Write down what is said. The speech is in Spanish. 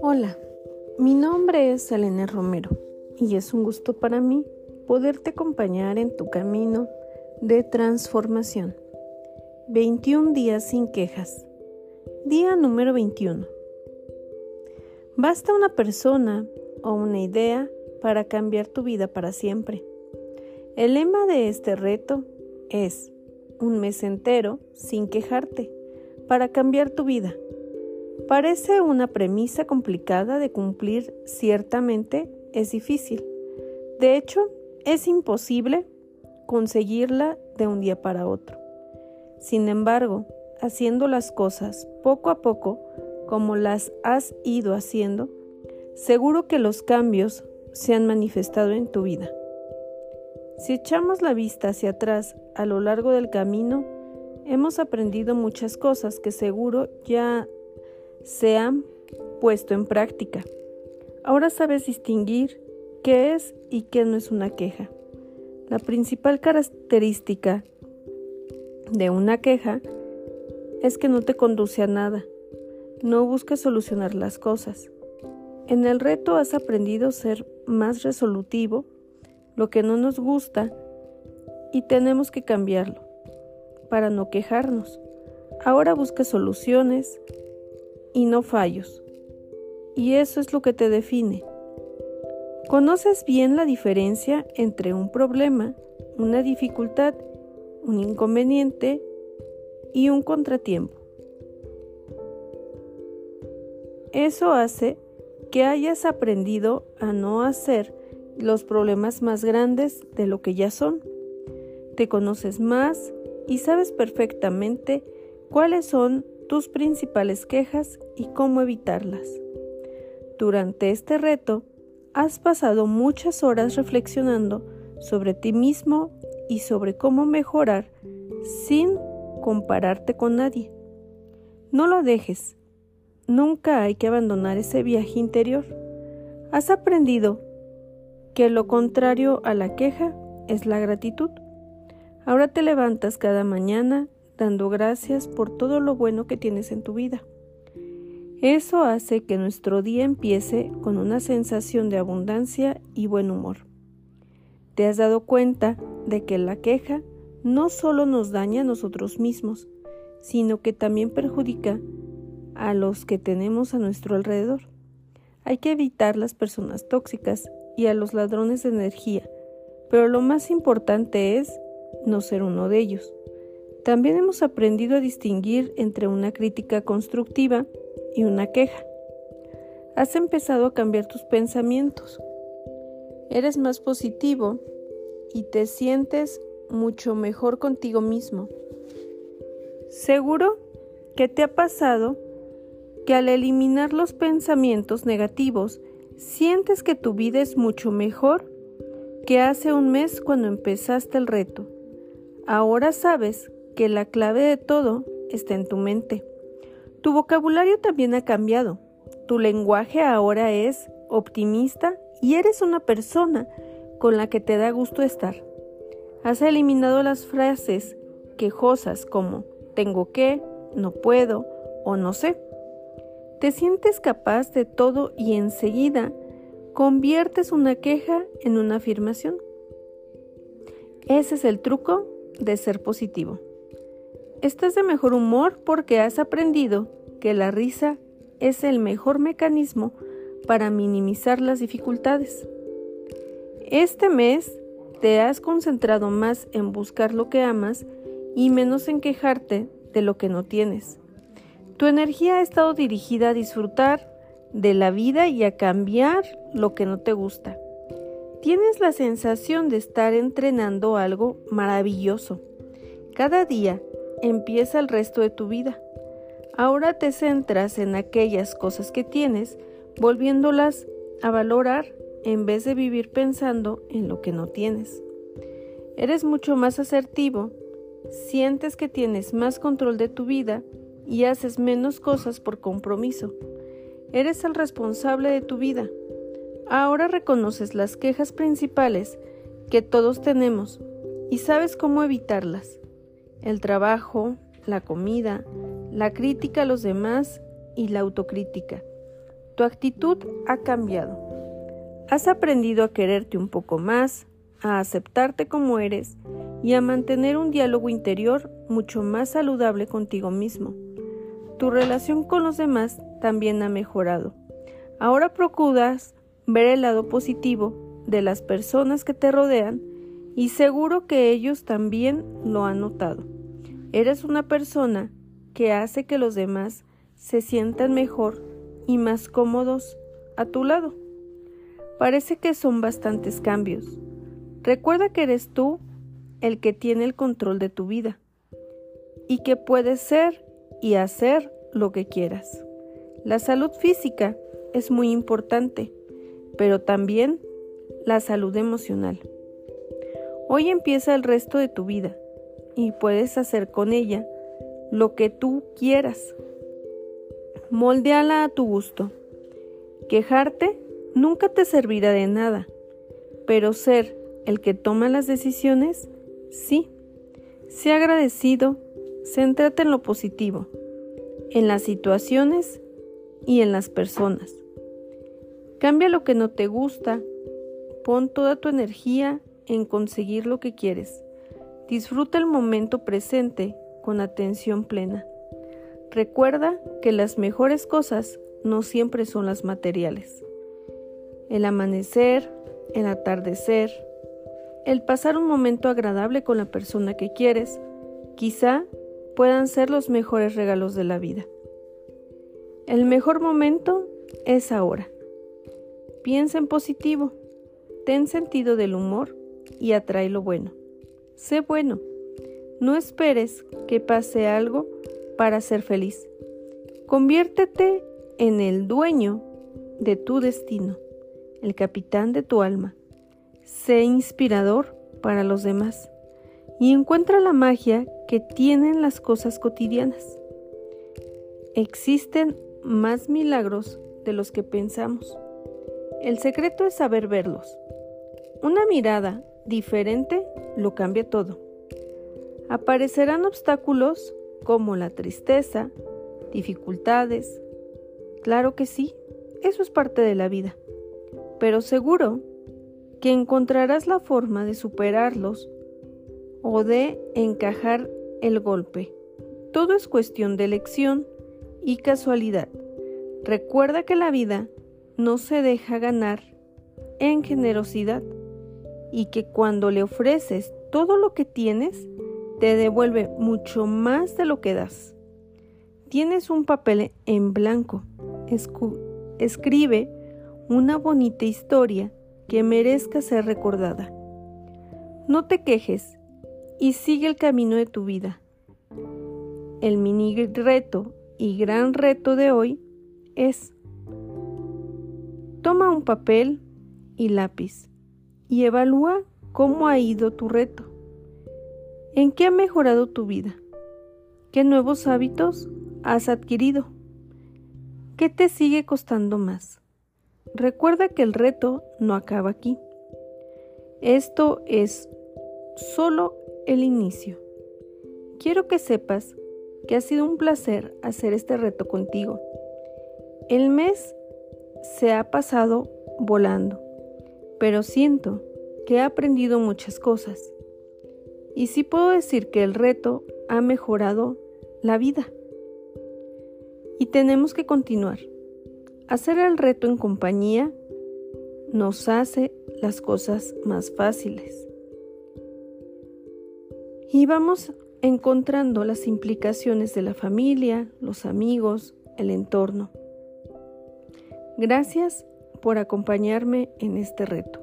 Hola, mi nombre es Elena Romero y es un gusto para mí poderte acompañar en tu camino de transformación. 21 días sin quejas. Día número 21. Basta una persona o una idea para cambiar tu vida para siempre. El lema de este reto es un mes entero sin quejarte para cambiar tu vida. Parece una premisa complicada de cumplir, ciertamente es difícil. De hecho, es imposible conseguirla de un día para otro. Sin embargo, haciendo las cosas poco a poco, como las has ido haciendo, seguro que los cambios se han manifestado en tu vida. Si echamos la vista hacia atrás a lo largo del camino, hemos aprendido muchas cosas que seguro ya se han puesto en práctica. Ahora sabes distinguir qué es y qué no es una queja. La principal característica de una queja es que no te conduce a nada, no busca solucionar las cosas. En el reto has aprendido a ser más resolutivo, lo que no nos gusta, y tenemos que cambiarlo para no quejarnos. Ahora busca soluciones y no fallos. Y eso es lo que te define. ¿Conoces bien la diferencia entre un problema, una dificultad, un inconveniente y un contratiempo? Eso hace que hayas aprendido a no hacer los problemas más grandes de lo que ya son. Te conoces más y sabes perfectamente cuáles son tus principales quejas y cómo evitarlas. Durante este reto, has pasado muchas horas reflexionando sobre ti mismo y sobre cómo mejorar sin compararte con nadie. No lo dejes. Nunca hay que abandonar ese viaje interior. Has aprendido que lo contrario a la queja es la gratitud. Ahora te levantas cada mañana dando gracias por todo lo bueno que tienes en tu vida. Eso hace que nuestro día empiece con una sensación de abundancia y buen humor. ¿Te has dado cuenta de que la queja no solo nos daña a nosotros mismos, sino que también perjudica a los que tenemos a nuestro alrededor? Hay que evitar las personas tóxicas y a los ladrones de energía, pero lo más importante es no ser uno de ellos. También hemos aprendido a distinguir entre una crítica constructiva y una queja. Has empezado a cambiar tus pensamientos. Eres más positivo y te sientes mucho mejor contigo mismo. Seguro que te ha pasado que al eliminar los pensamientos negativos, sientes que tu vida es mucho mejor que hace un mes cuando empezaste el reto. Ahora sabes que la clave de todo está en tu mente. Tu vocabulario también ha cambiado. Tu lenguaje ahora es optimista y eres una persona con la que te da gusto estar. Has eliminado las frases quejosas como tengo que, no puedo o no sé. Te sientes capaz de todo y enseguida conviertes una queja en una afirmación. Ese es el truco de ser positivo. Estás de mejor humor porque has aprendido que la risa es el mejor mecanismo para minimizar las dificultades. Este mes te has concentrado más en buscar lo que amas y menos en quejarte de lo que no tienes. Tu energía ha estado dirigida a disfrutar de la vida y a cambiar lo que no te gusta. Tienes la sensación de estar entrenando algo maravilloso. Cada día empieza el resto de tu vida. Ahora te centras en aquellas cosas que tienes, volviéndolas a valorar en vez de vivir pensando en lo que no tienes. Eres mucho más asertivo, sientes que tienes más control de tu vida y haces menos cosas por compromiso. Eres el responsable de tu vida. Ahora reconoces las quejas principales que todos tenemos y sabes cómo evitarlas el trabajo, la comida, la crítica a los demás y la autocrítica. Tu actitud ha cambiado. Has aprendido a quererte un poco más, a aceptarte como eres y a mantener un diálogo interior mucho más saludable contigo mismo. Tu relación con los demás también ha mejorado. Ahora procuras ver el lado positivo de las personas que te rodean y seguro que ellos también lo han notado. Eres una persona que hace que los demás se sientan mejor y más cómodos a tu lado. Parece que son bastantes cambios. Recuerda que eres tú el que tiene el control de tu vida y que puedes ser y hacer lo que quieras. La salud física es muy importante, pero también la salud emocional. Hoy empieza el resto de tu vida y puedes hacer con ella lo que tú quieras. Moldeala a tu gusto. Quejarte nunca te servirá de nada, pero ser el que toma las decisiones, sí. Sé agradecido, céntrate en lo positivo, en las situaciones y en las personas. Cambia lo que no te gusta, pon toda tu energía en conseguir lo que quieres. Disfruta el momento presente con atención plena. Recuerda que las mejores cosas no siempre son las materiales. El amanecer, el atardecer, el pasar un momento agradable con la persona que quieres, quizá puedan ser los mejores regalos de la vida. El mejor momento es ahora. Piensa en positivo, ten sentido del humor y atrae lo bueno. Sé bueno. No esperes que pase algo para ser feliz. Conviértete en el dueño de tu destino, el capitán de tu alma. Sé inspirador para los demás y encuentra la magia que tienen las cosas cotidianas. Existen más milagros de los que pensamos. El secreto es saber verlos. Una mirada diferente lo cambia todo. Aparecerán obstáculos como la tristeza, dificultades. Claro que sí, eso es parte de la vida. Pero seguro que encontrarás la forma de superarlos o de encajar el golpe. Todo es cuestión de elección y casualidad. Recuerda que la vida no se deja ganar en generosidad y que cuando le ofreces todo lo que tienes, te devuelve mucho más de lo que das. Tienes un papel en blanco. escribe una bonita historia que merezca ser recordada. No te quejes y sigue el camino de tu vida. El mini reto y gran reto de hoy es toma un papel y lápiz y evalúa cómo ha ido tu reto. ¿En qué ha mejorado tu vida? ¿Qué nuevos hábitos has adquirido? ¿Qué te sigue costando más? Recuerda que el reto no acaba aquí. Esto es solo el inicio. Quiero que sepas que ha sido un placer hacer este reto contigo. El mes se ha pasado volando pero siento que he aprendido muchas cosas. Y sí puedo decir que el reto ha mejorado la vida. Y tenemos que continuar. Hacer el reto en compañía nos hace las cosas más fáciles. Y vamos encontrando las implicaciones de la familia, los amigos, el entorno. Gracias por acompañarme en este reto.